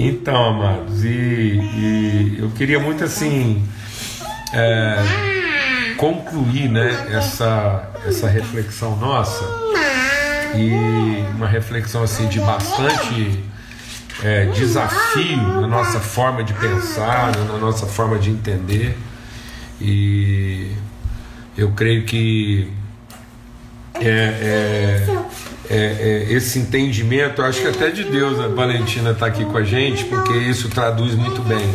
Então, amados, e, e eu queria muito assim é, concluir né, essa, essa reflexão nossa e uma reflexão assim de bastante é, desafio na nossa forma de pensar, na nossa forma de entender. E eu creio que é, é, é, é, esse entendimento, acho que até de Deus a Valentina está aqui com a gente, porque isso traduz muito bem.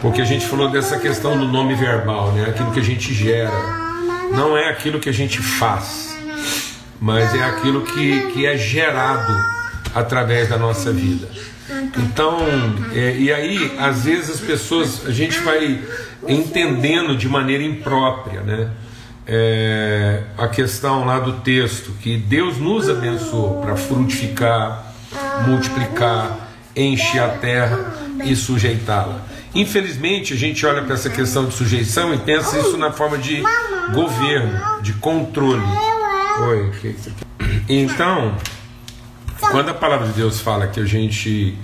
Porque a gente falou dessa questão do nome verbal, né? aquilo que a gente gera. Não é aquilo que a gente faz, mas é aquilo que, que é gerado através da nossa vida. Então, é, e aí, às vezes as pessoas, a gente vai entendendo de maneira imprópria, né? É, a questão lá do texto, que Deus nos abençoou para frutificar, multiplicar, encher a terra e sujeitá-la. Infelizmente, a gente olha para essa questão de sujeição e pensa isso na forma de governo, de controle. Oi, então, quando a palavra de Deus fala que a gente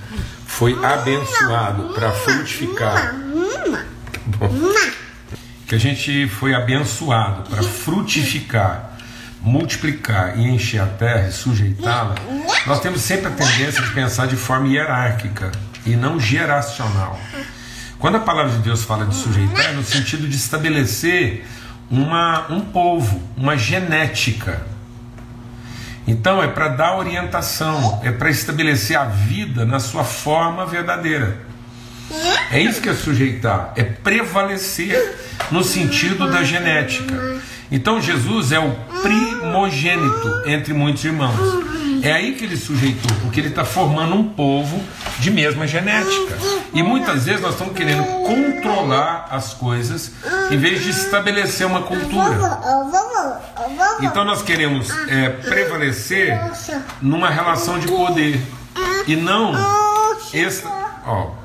foi abençoado para frutificar, bom, que a gente foi abençoado para frutificar, multiplicar e encher a terra e sujeitá-la, nós temos sempre a tendência de pensar de forma hierárquica e não geracional. Quando a palavra de Deus fala de sujeitar, é no sentido de estabelecer uma, um povo, uma genética. Então é para dar orientação, é para estabelecer a vida na sua forma verdadeira. É isso que é sujeitar, é prevalecer no sentido da genética. Então Jesus é o primogênito entre muitos irmãos. É aí que ele sujeitou, porque ele está formando um povo de mesma genética. E muitas vezes nós estamos querendo controlar as coisas em vez de estabelecer uma cultura. Então nós queremos é, prevalecer numa relação de poder e não esta, ó,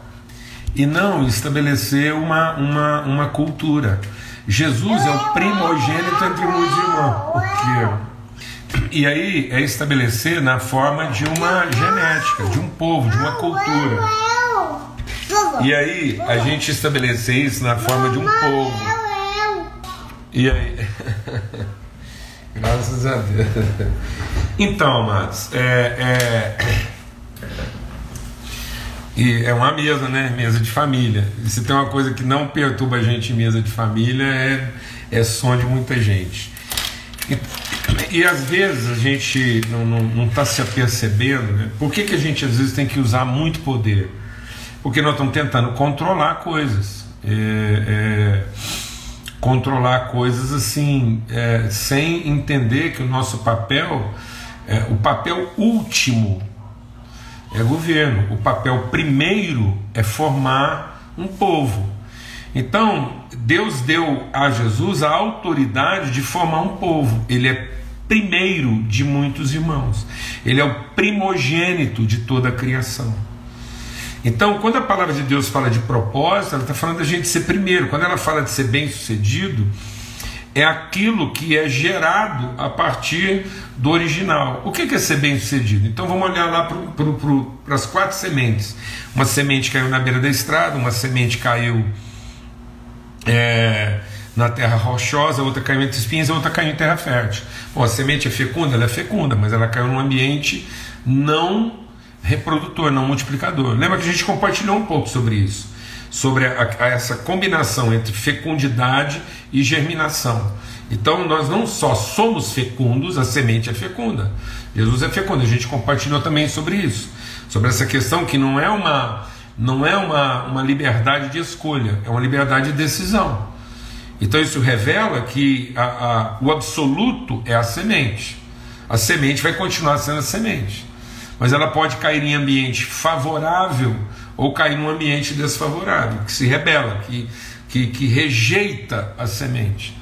e não estabelecer uma, uma, uma cultura. Jesus é o primogênito entre muitos irmãos. Porque, e aí é estabelecer na forma de uma genética, de um povo, de uma cultura. E aí a gente estabelecer isso na forma de um povo. E aí. Graças a Deus. Então, mas é, é e é uma mesa, né? Mesa de família. E se tem uma coisa que não perturba a gente em mesa de família é, é som de muita gente. E, e às vezes a gente não está se apercebendo, né? Por que, que a gente às vezes tem que usar muito poder? Porque nós estamos tentando controlar coisas. É, é, controlar coisas assim, é, sem entender que o nosso papel, é, o papel último é governo. O papel primeiro é formar um povo. Então, Deus deu a Jesus a autoridade de formar um povo. Ele é primeiro de muitos irmãos. Ele é o primogênito de toda a criação. Então, quando a palavra de Deus fala de propósito, ela está falando da gente ser primeiro. Quando ela fala de ser bem-sucedido, é aquilo que é gerado a partir do original. O que é ser bem sucedido? Então vamos olhar lá para as quatro sementes. Uma semente caiu na beira da estrada, uma semente caiu é, na terra rochosa, outra caiu entre espinhos, outra caiu em terra fértil. Bom, a semente é fecunda, ela é fecunda, mas ela caiu num ambiente não reprodutor, não multiplicador. Lembra que a gente compartilhou um pouco sobre isso sobre a, a essa combinação entre fecundidade e germinação. Então nós não só somos fecundos, a semente é fecunda. Jesus é fecundo. A gente compartilhou também sobre isso, sobre essa questão que não é uma não é uma, uma liberdade de escolha, é uma liberdade de decisão. Então isso revela que a, a, o absoluto é a semente. A semente vai continuar sendo a semente, mas ela pode cair em ambiente favorável ou cair num ambiente desfavorável, que se rebela, que, que, que rejeita a semente.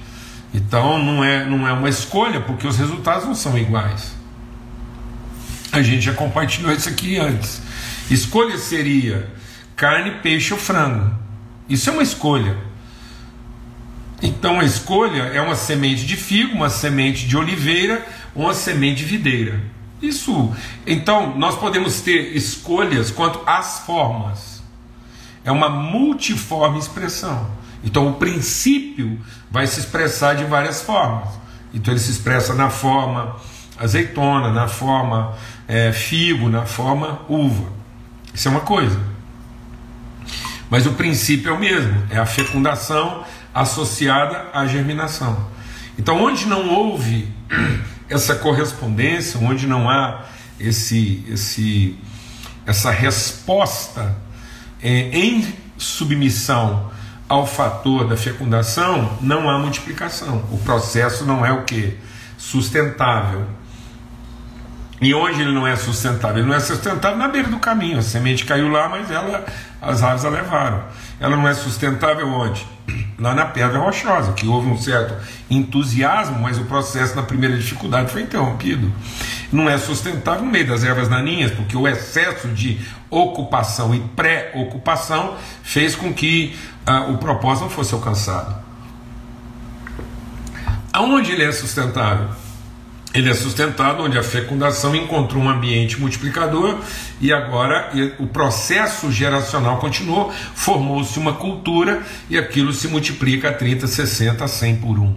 Então não é, não é uma escolha, porque os resultados não são iguais. A gente já compartilhou isso aqui antes. Escolha seria carne, peixe ou frango. Isso é uma escolha. Então a escolha é uma semente de figo, uma semente de oliveira ou uma semente de videira. Isso. Então, nós podemos ter escolhas quanto às formas. É uma multiforme expressão. Então, o princípio vai se expressar de várias formas. Então, ele se expressa na forma azeitona, na forma é, figo, na forma uva. Isso é uma coisa. Mas o princípio é o mesmo: é a fecundação associada à germinação. Então, onde não houve essa correspondência, onde não há esse, esse, essa resposta é, em submissão ao fator da fecundação, não há multiplicação. O processo não é o que? Sustentável. E onde ele não é sustentável? Ele não é sustentável na beira do caminho. A semente caiu lá, mas ela, as aves a levaram. Ela não é sustentável onde? Lá na pedra rochosa, que houve um certo entusiasmo, mas o processo na primeira dificuldade foi interrompido. Não é sustentável no meio das ervas daninhas, porque o excesso de ocupação e pré-ocupação fez com que ah, o propósito não fosse alcançado. Aonde ele é sustentável? Ele é sustentado onde a fecundação encontrou um ambiente multiplicador e agora o processo geracional continuou, formou-se uma cultura e aquilo se multiplica a 30, 60, 100 por um.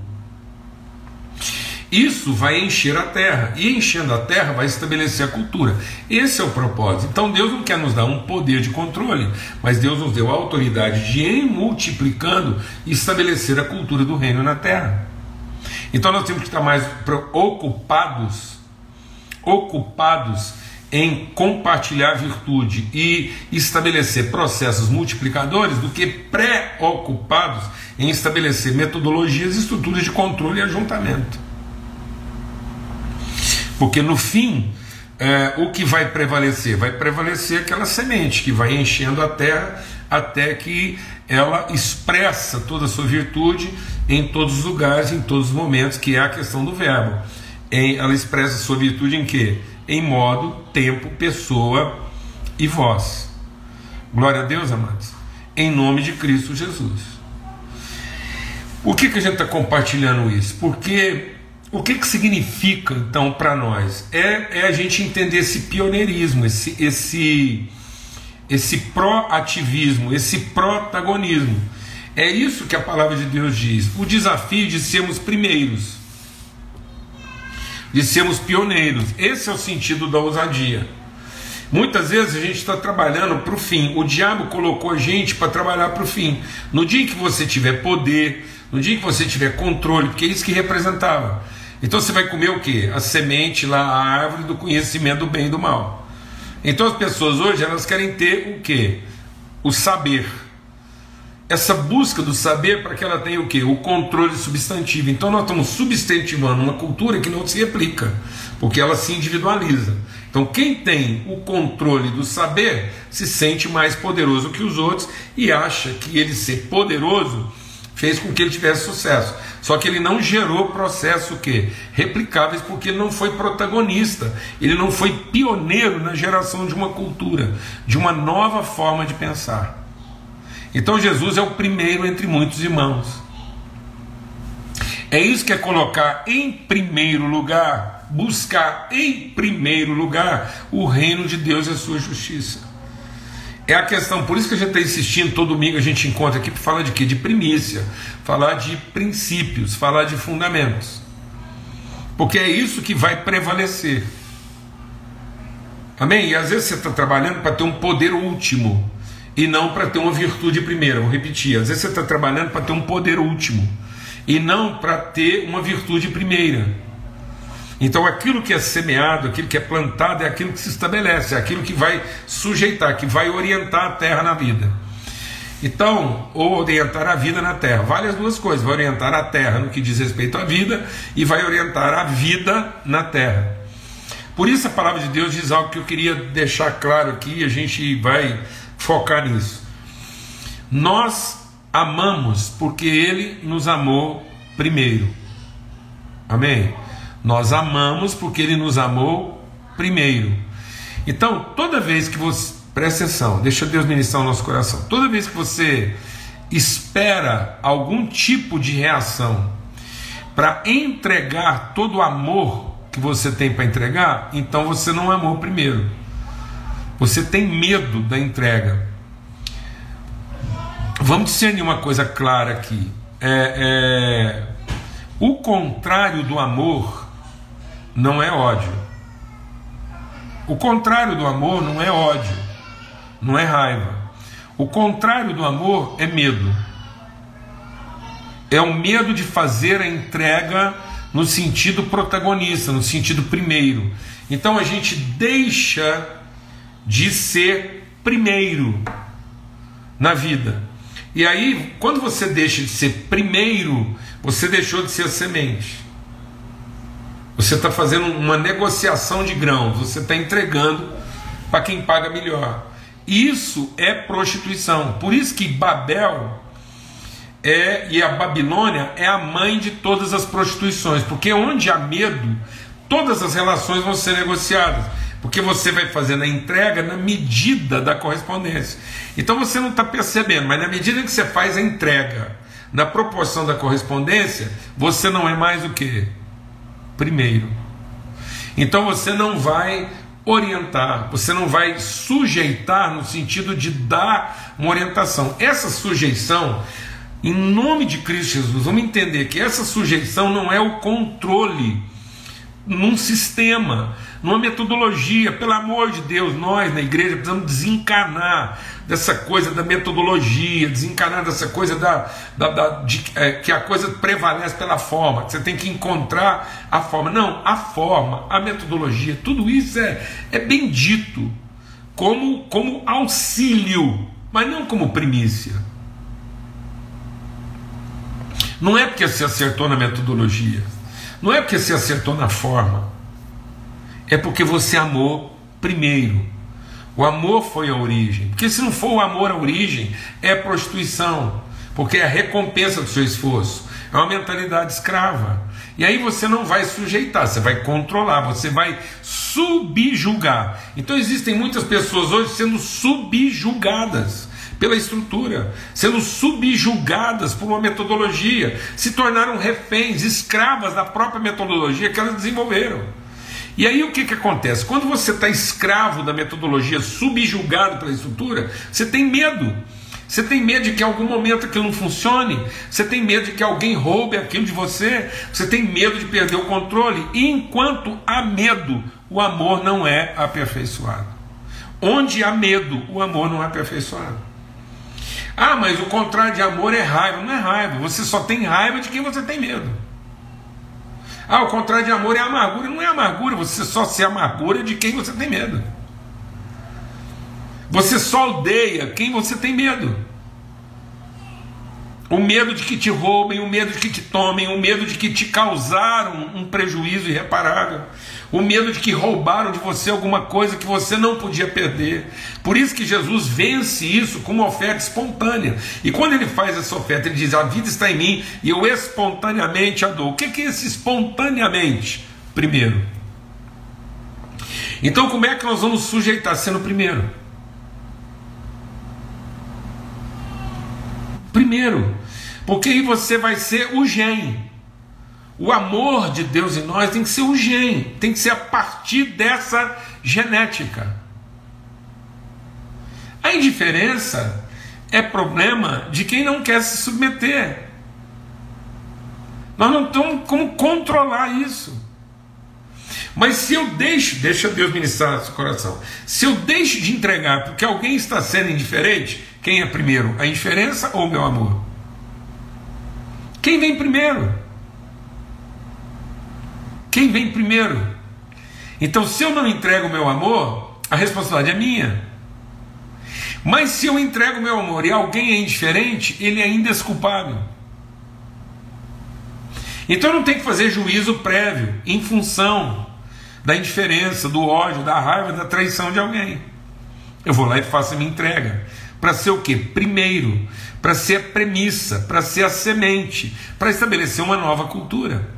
Isso vai encher a terra, e enchendo a terra vai estabelecer a cultura. Esse é o propósito. Então Deus não quer nos dar um poder de controle, mas Deus nos deu a autoridade de, em multiplicando, estabelecer a cultura do reino na terra. Então nós temos que estar mais ocupados, ocupados em compartilhar virtude e estabelecer processos multiplicadores do que preocupados em estabelecer metodologias estruturas de controle e ajuntamento. Porque no fim, é, o que vai prevalecer? Vai prevalecer aquela semente que vai enchendo a terra até que ela expressa toda a sua virtude em todos os lugares, em todos os momentos, que é a questão do verbo. Ela expressa a sua virtude em quê? Em modo, tempo, pessoa e voz. Glória a Deus, amados. Em nome de Cristo Jesus. Por que, que a gente está compartilhando isso? Porque o que, que significa então para nós? É, é a gente entender esse pioneirismo, esse, esse, esse proativismo, esse protagonismo. É isso que a palavra de Deus diz. O desafio de sermos primeiros, de sermos pioneiros. Esse é o sentido da ousadia. Muitas vezes a gente está trabalhando para o fim. O diabo colocou a gente para trabalhar para o fim. No dia que você tiver poder, no dia que você tiver controle, porque é isso que representava. Então você vai comer o que? A semente lá, a árvore do conhecimento do bem e do mal. Então as pessoas hoje elas querem ter o que? O saber. Essa busca do saber para que ela tenha o que? O controle substantivo. Então nós estamos substantivando uma cultura que não se replica, porque ela se individualiza. Então quem tem o controle do saber se sente mais poderoso que os outros e acha que ele ser poderoso fez com que ele tivesse sucesso. Só que ele não gerou processo que replicáveis porque ele não foi protagonista, ele não foi pioneiro na geração de uma cultura, de uma nova forma de pensar. Então Jesus é o primeiro entre muitos irmãos. É isso que é colocar em primeiro lugar, buscar em primeiro lugar o reino de Deus e a sua justiça. É a questão, por isso que a gente está insistindo, todo domingo a gente encontra aqui para falar de quê? De primícia, falar de princípios, falar de fundamentos. Porque é isso que vai prevalecer. Amém? E às vezes você está trabalhando para ter um poder último e não para ter uma virtude primeira. Vou repetir. Às vezes você está trabalhando para ter um poder último e não para ter uma virtude primeira. Então aquilo que é semeado, aquilo que é plantado, é aquilo que se estabelece, é aquilo que vai sujeitar, que vai orientar a terra na vida. Então, ou orientar a vida na terra, vale as duas coisas, vai orientar a terra no que diz respeito à vida e vai orientar a vida na terra. Por isso a palavra de Deus diz algo que eu queria deixar claro aqui, e a gente vai focar nisso. Nós amamos porque ele nos amou primeiro. Amém? Nós amamos porque ele nos amou primeiro. Então, toda vez que você. Presta atenção, deixa Deus ministrar o nosso coração. Toda vez que você espera algum tipo de reação para entregar todo o amor que você tem para entregar, então você não amou primeiro. Você tem medo da entrega. Vamos discernir uma coisa clara aqui. É, é, o contrário do amor não é ódio. O contrário do amor não é ódio, não é raiva. O contrário do amor é medo. É o medo de fazer a entrega no sentido protagonista, no sentido primeiro. Então a gente deixa de ser primeiro na vida. E aí, quando você deixa de ser primeiro, você deixou de ser a semente. Você está fazendo uma negociação de grãos, você está entregando para quem paga melhor. Isso é prostituição. Por isso que Babel é e a Babilônia é a mãe de todas as prostituições, porque onde há medo, todas as relações vão ser negociadas, porque você vai fazendo a entrega na medida da correspondência. Então você não está percebendo, mas na medida que você faz a entrega na proporção da correspondência, você não é mais o que? Primeiro. Então você não vai orientar, você não vai sujeitar no sentido de dar uma orientação. Essa sujeição em nome de Cristo Jesus, vamos entender que essa sujeição não é o controle num sistema, numa metodologia. Pelo amor de Deus, nós na igreja precisamos desencanar dessa coisa da metodologia, desencanar dessa coisa da, da, da de, é, que a coisa prevalece pela forma, que você tem que encontrar a forma. Não, a forma, a metodologia, tudo isso é, é bendito como, como auxílio, mas não como primícia. Não é porque se acertou na metodologia, não é porque se acertou na forma, é porque você amou primeiro. O amor foi a origem. Porque se não for o amor a origem, é prostituição. Porque é a recompensa do seu esforço. É uma mentalidade escrava. E aí você não vai sujeitar, você vai controlar, você vai subjugar. Então existem muitas pessoas hoje sendo subjugadas pela estrutura, sendo subjugadas por uma metodologia, se tornaram reféns, escravas da própria metodologia que elas desenvolveram. E aí o que, que acontece? Quando você está escravo da metodologia, subjugado pela estrutura, você tem medo. Você tem medo de que em algum momento aquilo não funcione, você tem medo de que alguém roube aquilo de você, você tem medo de perder o controle. E enquanto há medo, o amor não é aperfeiçoado. Onde há medo, o amor não é aperfeiçoado. Ah, mas o contrário de amor é raiva. Não é raiva, você só tem raiva de quem você tem medo. Ah, o contrário de amor é amargura. Não é amargura, você só se amargura de quem você tem medo. Você só odeia quem você tem medo. O medo de que te roubem, o medo de que te tomem, o medo de que te causaram um prejuízo irreparável o medo de que roubaram de você alguma coisa que você não podia perder. Por isso que Jesus vence isso com uma oferta espontânea. E quando ele faz essa oferta, ele diz: A vida está em mim e eu espontaneamente a dou. O que é esse espontaneamente? Primeiro. Então, como é que nós vamos sujeitar sendo primeiro? Primeiro, porque aí você vai ser o gen. O amor de Deus em nós tem que ser o gene, tem que ser a partir dessa genética. A indiferença é problema de quem não quer se submeter. Nós não temos como controlar isso. Mas se eu deixo, deixa Deus ministrar no seu coração. Se eu deixo de entregar porque alguém está sendo indiferente, quem é primeiro? A indiferença ou o meu amor? Quem vem primeiro? Quem vem primeiro? Então, se eu não entrego o meu amor, a responsabilidade é minha. Mas se eu entrego o meu amor e alguém é indiferente, ele é desculpável. Então não tenho que fazer juízo prévio em função da indiferença, do ódio, da raiva, da traição de alguém. Eu vou lá e faço a minha entrega. Para ser o que? Primeiro, para ser a premissa, para ser a semente, para estabelecer uma nova cultura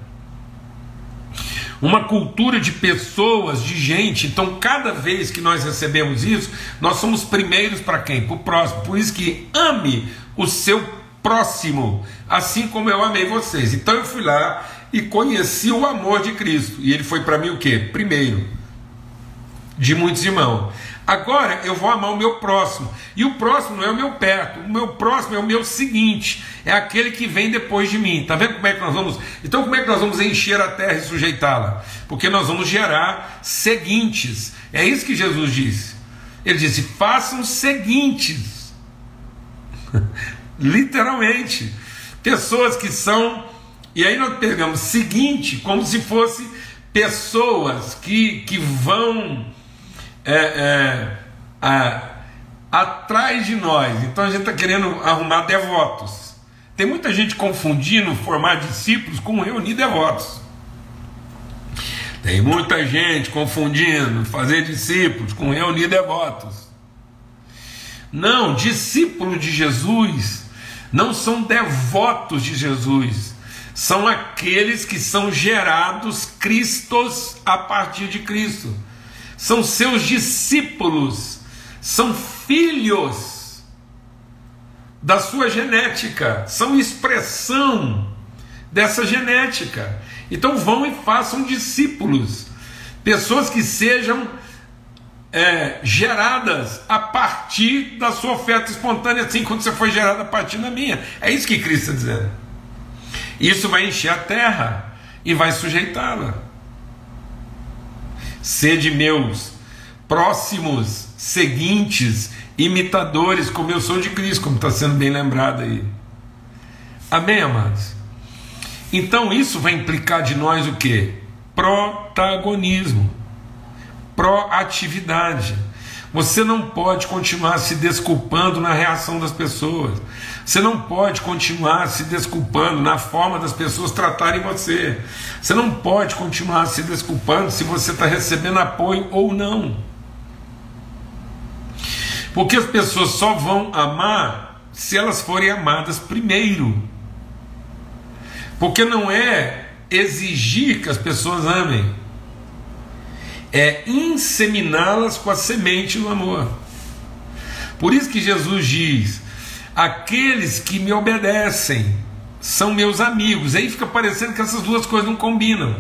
uma cultura de pessoas, de gente. Então, cada vez que nós recebemos isso, nós somos primeiros para quem? Para o próximo. Por isso que ame o seu próximo, assim como eu amei vocês. Então eu fui lá e conheci o amor de Cristo. E ele foi para mim o que? Primeiro, de muitos irmãos. Agora eu vou amar o meu próximo. E o próximo não é o meu perto. O meu próximo é o meu seguinte. É aquele que vem depois de mim. Está vendo como é que nós vamos. Então, como é que nós vamos encher a terra e sujeitá-la? Porque nós vamos gerar seguintes. É isso que Jesus disse. Ele disse: façam seguintes. Literalmente. Pessoas que são. E aí nós pegamos seguinte como se fosse pessoas que, que vão é, é, a, atrás de nós. Então a gente está querendo arrumar devotos. Tem muita gente confundindo formar discípulos com reunir devotos. Tem muita gente confundindo fazer discípulos com reunir devotos. Não, discípulo de Jesus não são devotos de Jesus, são aqueles que são gerados cristos a partir de Cristo são seus discípulos, são filhos da sua genética, são expressão dessa genética. Então vão e façam discípulos, pessoas que sejam é, geradas a partir da sua oferta espontânea, assim como você foi gerado a partir da minha. É isso que Cristo está dizendo. Isso vai encher a terra e vai sujeitá-la. Sede meus próximos, seguintes, imitadores, como eu sou de Cristo, como está sendo bem lembrado aí. Amém, amados? Então isso vai implicar de nós o que? Protagonismo, proatividade. Você não pode continuar se desculpando na reação das pessoas. Você não pode continuar se desculpando na forma das pessoas tratarem você. Você não pode continuar se desculpando se você está recebendo apoio ou não. Porque as pessoas só vão amar se elas forem amadas primeiro. Porque não é exigir que as pessoas amem, é inseminá-las com a semente do amor. Por isso que Jesus diz: aqueles que me obedecem são meus amigos. Aí fica parecendo que essas duas coisas não combinam.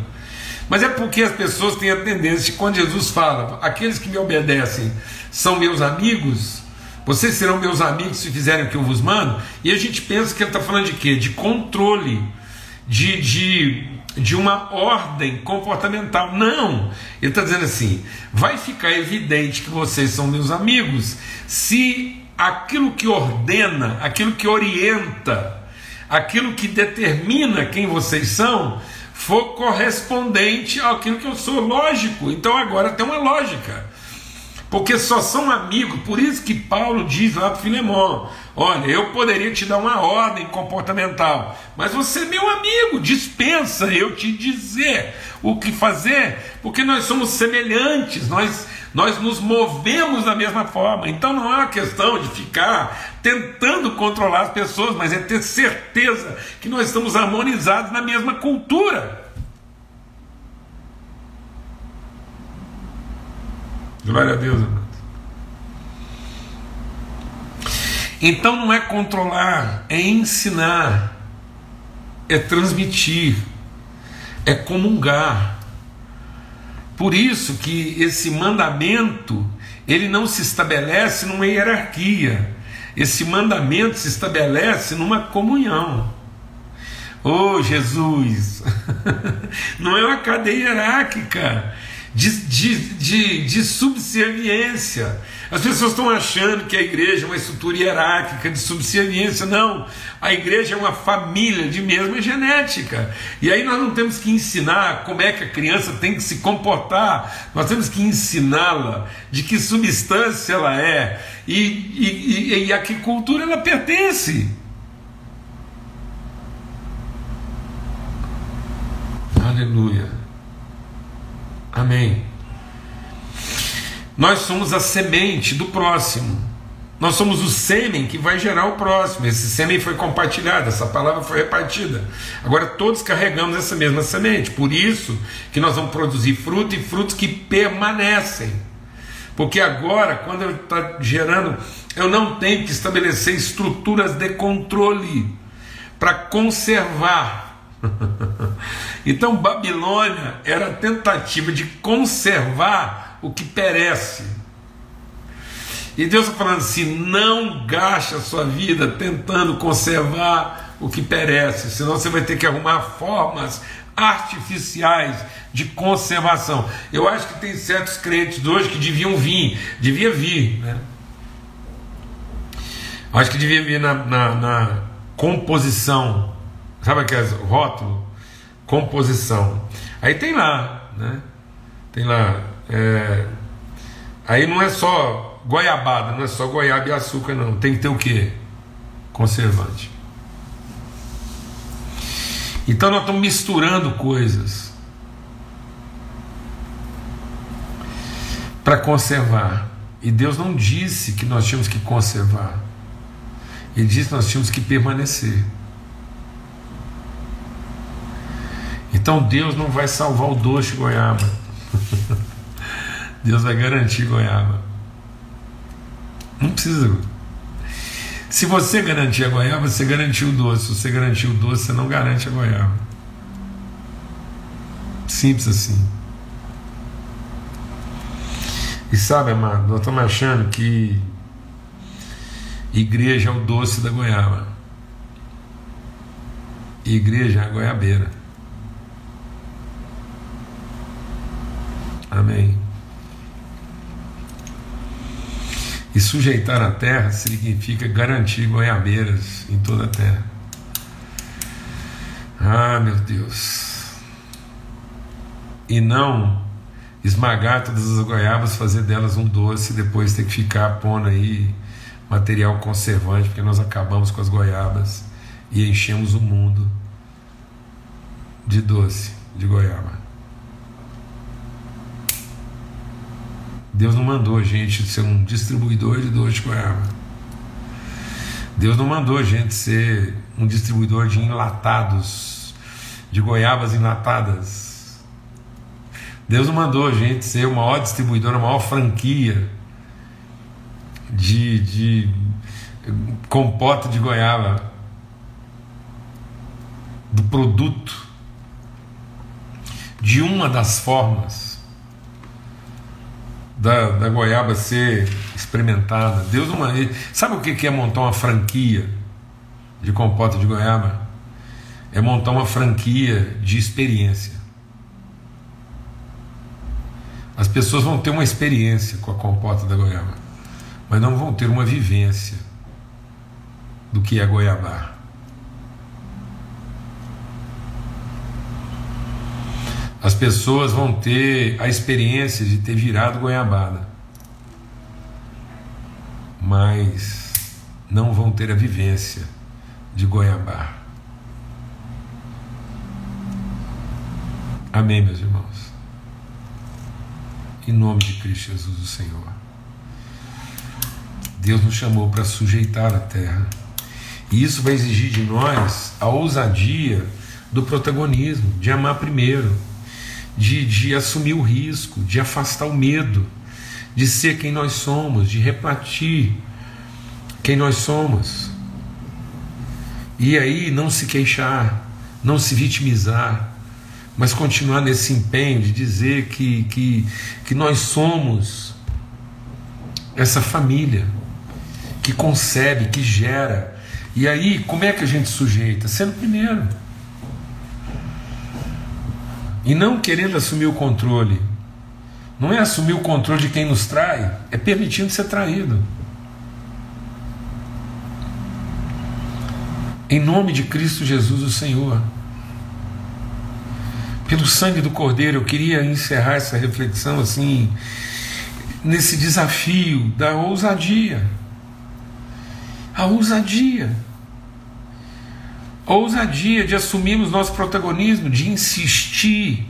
Mas é porque as pessoas têm a tendência, quando Jesus fala, aqueles que me obedecem são meus amigos, vocês serão meus amigos se fizerem o que eu vos mando, e a gente pensa que ele está falando de quê? De controle, de, de, de uma ordem comportamental. Não! Ele está dizendo assim: vai ficar evidente que vocês são meus amigos se aquilo que ordena, aquilo que orienta, aquilo que determina quem vocês são, for correspondente àquilo que eu sou. Lógico, então agora tem uma lógica. Porque só são amigos, por isso que Paulo diz lá para Filemão: Olha, eu poderia te dar uma ordem comportamental, mas você é meu amigo, dispensa eu te dizer o que fazer, porque nós somos semelhantes, nós nós nos movemos da mesma forma. Então não é uma questão de ficar tentando controlar as pessoas, mas é ter certeza que nós estamos harmonizados na mesma cultura. Glória a Deus. Então não é controlar, é ensinar, é transmitir, é comungar. Por isso que esse mandamento, ele não se estabelece numa hierarquia. Esse mandamento se estabelece numa comunhão. Oh, Jesus! não é uma cadeia hierárquica de, de, de, de subserviência. As pessoas estão achando que a igreja é uma estrutura hierárquica de subserviência. Não. A igreja é uma família de mesma genética. E aí nós não temos que ensinar como é que a criança tem que se comportar. Nós temos que ensiná-la de que substância ela é e, e, e, e a que cultura ela pertence. Aleluia. Amém. Nós somos a semente do próximo. Nós somos o sêmen que vai gerar o próximo. Esse sêmen foi compartilhado, essa palavra foi repartida. Agora todos carregamos essa mesma semente. Por isso que nós vamos produzir fruto e frutos que permanecem. Porque agora, quando eu está gerando, eu não tenho que estabelecer estruturas de controle para conservar então, Babilônia era a tentativa de conservar o que perece. E Deus está falando assim: não gaste a sua vida tentando conservar o que perece, senão você vai ter que arrumar formas artificiais de conservação. Eu acho que tem certos crentes hoje que deviam vir, devia vir, né? Acho que devia vir na, na, na composição, sabe aquele rótulo? Composição. Aí tem lá, né? Tem lá. É, aí não é só goiabada, não é só goiaba e açúcar, não. Tem que ter o quê? Conservante. Então nós estamos misturando coisas para conservar. E Deus não disse que nós tínhamos que conservar. Ele disse que nós tínhamos que permanecer. Então Deus não vai salvar o doce goiaba. Deus vai garantir goiaba. Não precisa. Se você garantir a goiaba, você garantiu o doce. Se você garantiu o doce, você não garante a goiaba. Simples assim. E sabe, amado, nós estamos achando que igreja é o doce da goiaba. Igreja é a goiabeira. Amém. E sujeitar a terra significa garantir goiabeiras em toda a terra. Ah, meu Deus. E não esmagar todas as goiabas, fazer delas um doce e depois ter que ficar pondo aí material conservante, porque nós acabamos com as goiabas e enchemos o mundo de doce de goiaba. Deus não mandou a gente ser um distribuidor de doce de goiaba. Deus não mandou a gente ser um distribuidor de enlatados, de goiabas enlatadas. Deus não mandou a gente ser o maior distribuidor, a maior franquia de, de compota de goiaba, do produto, de uma das formas da, da goiaba ser experimentada. Deus não sabe o que é montar uma franquia de compota de goiaba? É montar uma franquia de experiência. As pessoas vão ter uma experiência com a compota da goiaba mas não vão ter uma vivência do que é goiabá. As pessoas vão ter a experiência de ter virado goiabada, mas não vão ter a vivência de goiabá. Amém, meus irmãos? Em nome de Cristo Jesus, o Senhor. Deus nos chamou para sujeitar a terra. E isso vai exigir de nós a ousadia do protagonismo, de amar primeiro, de, de assumir o risco, de afastar o medo, de ser quem nós somos, de repartir quem nós somos. E aí não se queixar, não se vitimizar, mas continuar nesse empenho de dizer que, que, que nós somos essa família que concebe, que gera. E aí, como é que a gente sujeita? Sendo primeiro. E não querendo assumir o controle. Não é assumir o controle de quem nos trai, é permitindo ser traído. Em nome de Cristo Jesus, o Senhor. Pelo sangue do Cordeiro, eu queria encerrar essa reflexão assim, nesse desafio da ousadia a ousadia. Ousadia de assumirmos nosso protagonismo, de insistir,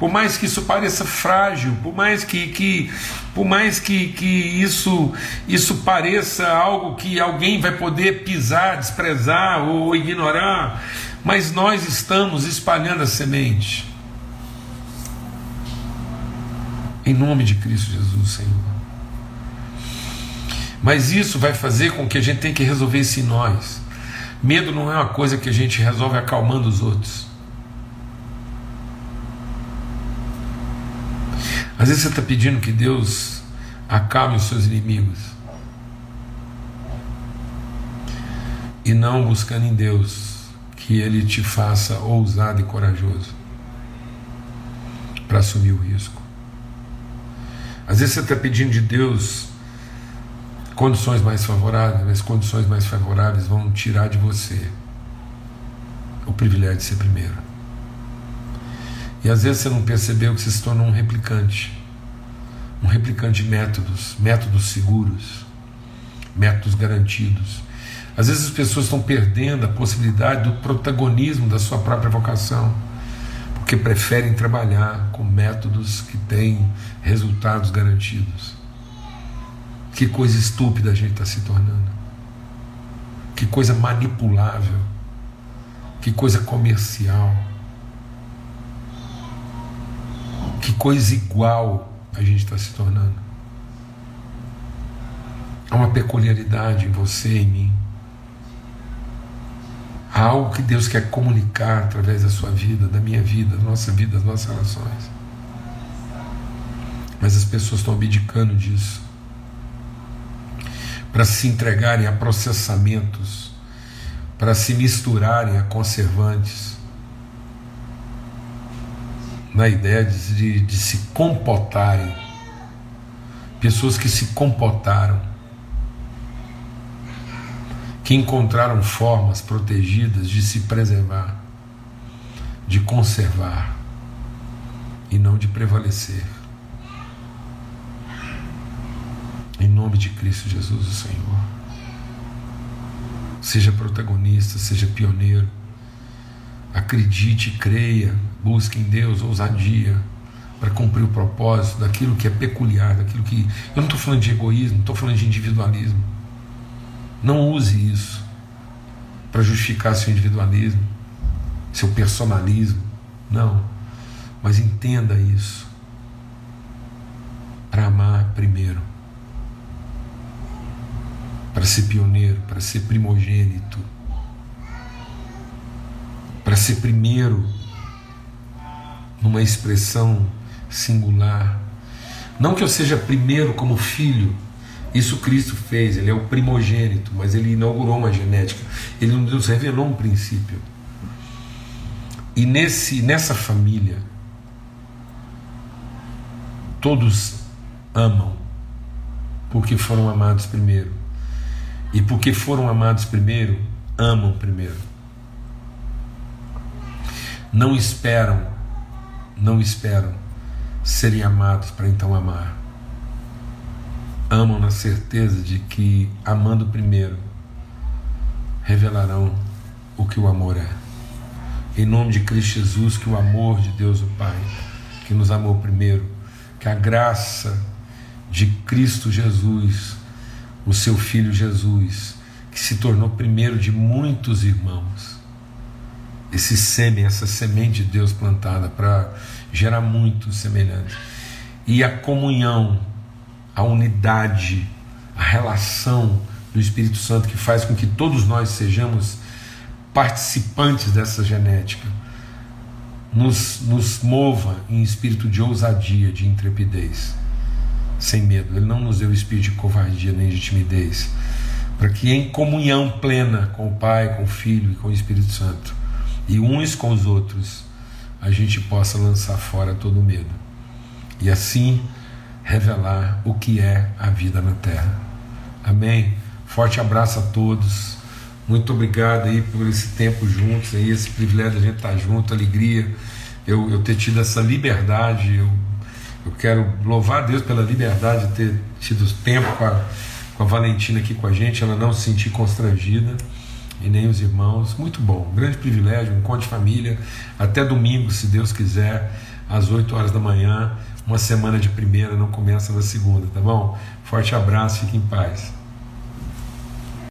por mais que isso pareça frágil, por mais que, que, por mais que, que isso, isso pareça algo que alguém vai poder pisar, desprezar ou ignorar, mas nós estamos espalhando a semente. Em nome de Cristo Jesus, Senhor. Mas isso vai fazer com que a gente tenha que resolver isso em nós. Medo não é uma coisa que a gente resolve acalmando os outros. Às vezes você está pedindo que Deus acalme os seus inimigos. E não buscando em Deus que Ele te faça ousado e corajoso para assumir o risco. Às vezes você está pedindo de Deus condições mais favoráveis, mas condições mais favoráveis vão tirar de você o privilégio de ser primeiro. E às vezes você não percebeu que você se tornou um replicante. Um replicante de métodos, métodos seguros, métodos garantidos. Às vezes as pessoas estão perdendo a possibilidade do protagonismo da sua própria vocação, porque preferem trabalhar com métodos que têm resultados garantidos. Que coisa estúpida a gente está se tornando. Que coisa manipulável. Que coisa comercial. Que coisa igual a gente está se tornando. Há uma peculiaridade em você e em mim. Há algo que Deus quer comunicar através da sua vida, da minha vida, da nossa vida, das nossas relações. Mas as pessoas estão abdicando disso para se entregarem a processamentos, para se misturarem a conservantes, na ideia de, de, de se compotarem, pessoas que se compotaram, que encontraram formas protegidas de se preservar, de conservar e não de prevalecer. Em nome de Cristo Jesus, o Senhor. Seja protagonista, seja pioneiro. Acredite, creia, busque em Deus ousadia para cumprir o propósito daquilo que é peculiar, daquilo que. Eu não estou falando de egoísmo, estou falando de individualismo. Não use isso para justificar seu individualismo, seu personalismo. Não. Mas entenda isso para amar primeiro para ser pioneiro, para ser primogênito, para ser primeiro numa expressão singular. Não que eu seja primeiro como filho, isso Cristo fez, ele é o primogênito, mas ele inaugurou uma genética, ele nos revelou um princípio. E nesse, nessa família, todos amam, porque foram amados primeiro. E porque foram amados primeiro, amam primeiro. Não esperam, não esperam serem amados para então amar. Amam na certeza de que, amando primeiro, revelarão o que o amor é. Em nome de Cristo Jesus, que o amor de Deus o Pai, que nos amou primeiro, que a graça de Cristo Jesus o seu filho Jesus, que se tornou primeiro de muitos irmãos. Esse sêmen, essa semente de Deus plantada para gerar muitos semelhantes. E a comunhão, a unidade, a relação do Espírito Santo que faz com que todos nós sejamos participantes dessa genética, nos, nos mova em espírito de ousadia, de intrepidez sem medo. Ele não nos deu espírito de covardia nem de timidez, para que em comunhão plena com o Pai, com o Filho e com o Espírito Santo, e uns com os outros, a gente possa lançar fora todo o medo. E assim revelar o que é a vida na terra. Amém. Forte abraço a todos. Muito obrigado aí por esse tempo juntos, aí, esse privilégio de a gente estar junto, alegria, eu, eu ter tido essa liberdade, eu eu quero louvar a Deus pela liberdade de ter tido tempo com a, com a Valentina aqui com a gente, ela não se sentir constrangida, e nem os irmãos. Muito bom, um grande privilégio, um encontro de família. Até domingo, se Deus quiser, às 8 horas da manhã. Uma semana de primeira, não começa na segunda, tá bom? Forte abraço, fique em paz.